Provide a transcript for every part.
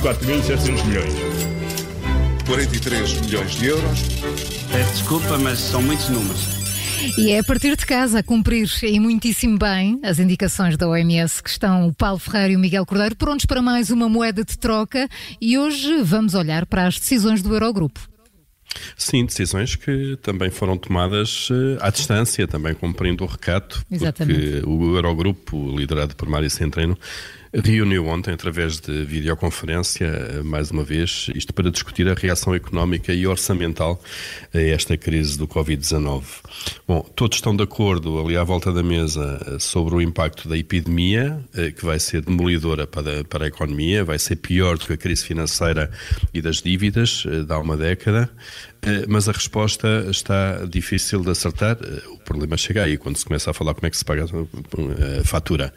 4.700 milhões. 43 milhões de euros. Peço desculpa, mas são muitos números. E é a partir de casa a cumprir e muitíssimo bem as indicações da OMS que estão o Paulo Ferreira e o Miguel Cordeiro prontos para mais uma moeda de troca e hoje vamos olhar para as decisões do Eurogrupo. Sim, decisões que também foram tomadas uh, à distância, também cumprindo o recato, Exatamente. porque o Eurogrupo, liderado por Mário Centeno, reuniu ontem, através de videoconferência, eh, mais uma vez, isto para discutir a reação económica e orçamental a esta crise do Covid-19. Bom, todos estão de acordo ali à volta da mesa eh, sobre o impacto da epidemia, que vai ser demolidora para, para a economia, vai ser pior do que a crise financeira e das dívidas de há uma década. Mas a resposta está difícil de acertar. O problema chega aí, quando se começa a falar como é que se paga a fatura.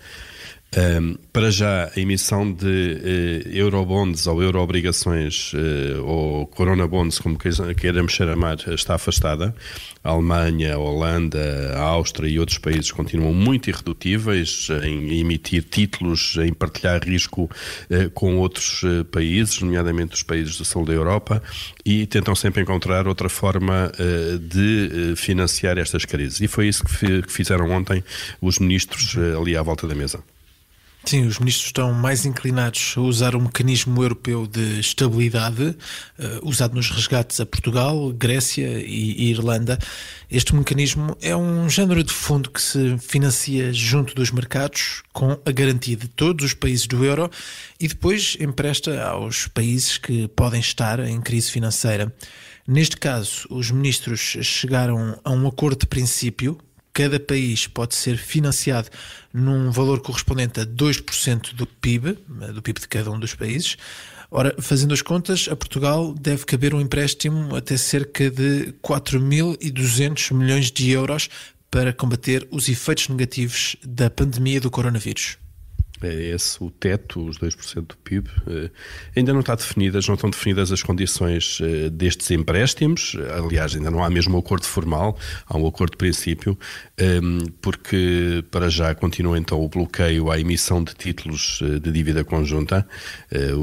Um, para já, a emissão de uh, eurobonds ou euroobrigações uh, ou coronabonds, como queiramos chamar, está afastada. A Alemanha, a Holanda, a Áustria e outros países continuam muito irredutíveis em emitir títulos, em partilhar risco uh, com outros países, nomeadamente os países do sul da Europa, e tentam sempre encontrar outra forma de financiar estas crises. E foi isso que, que fizeram ontem os ministros ali à volta da mesa. Sim, os ministros estão mais inclinados a usar um mecanismo europeu de estabilidade, uh, usado nos resgates a Portugal, Grécia e, e, Irlanda. Este mecanismo é um género de fundo que se financia junto dos mercados, com a garantia de todos os países do euro e depois empresta aos países que podem estar em crise financeira. Neste caso, os ministros chegaram a um acordo de princípio cada país pode ser financiado num valor correspondente a 2% do PIB, do PIB de cada um dos países. Ora, fazendo as contas, a Portugal deve caber um empréstimo até cerca de 4.200 milhões de euros para combater os efeitos negativos da pandemia do coronavírus é esse o teto, os 2% do PIB. Eh, ainda não está definidas, não estão definidas as condições eh, destes empréstimos. Aliás, ainda não há mesmo um acordo formal, há um acordo de princípio, ehm, porque para já continua então o bloqueio à emissão de títulos eh, de dívida conjunta.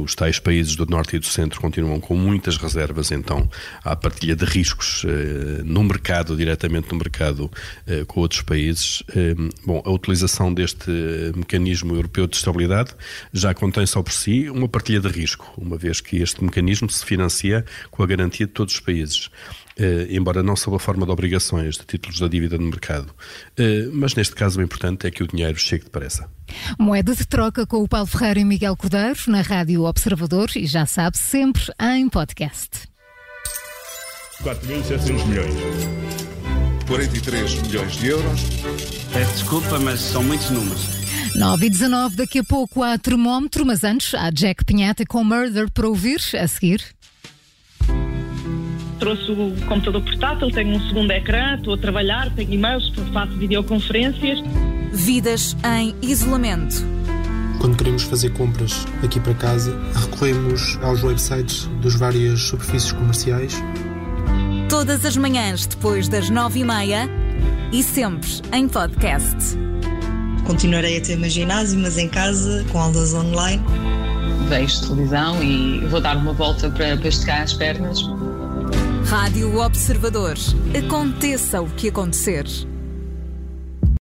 Os tais países do Norte e do Centro continuam com muitas reservas então à partilha de riscos no mercado, diretamente no mercado com outros países. Ehm, bom, a utilização deste mecanismo europeu de estabilidade já contém só por si uma partilha de risco, uma vez que este mecanismo se financia com a garantia de todos os países. Uh, embora não sob a forma de obrigações de títulos da dívida no mercado. Uh, mas neste caso o importante é que o dinheiro chegue depressa. Moeda de troca com o Paulo Ferreira e Miguel Cordeiro na Rádio Observador e já sabe, sempre em podcast. 4.700 milhões. 43 milhões de euros. Peço desculpa, mas são muitos números. 9 e 19, daqui a pouco há termómetro, mas antes há Jack Pinhata com Murder para ouvir a seguir. Trouxe o computador portátil, tenho um segundo ecrã, estou a trabalhar, tenho e-mails, faço videoconferências. Vidas em isolamento. Quando queremos fazer compras aqui para casa, recorremos aos websites dos várias superfícies comerciais. Todas as manhãs depois das nove e meia e sempre em podcast. Continuarei a ter meu ginásio, mas em casa, com aulas online. Vejo televisão e vou dar uma volta para, para esticar as pernas. Rádio Observador. Aconteça o que acontecer.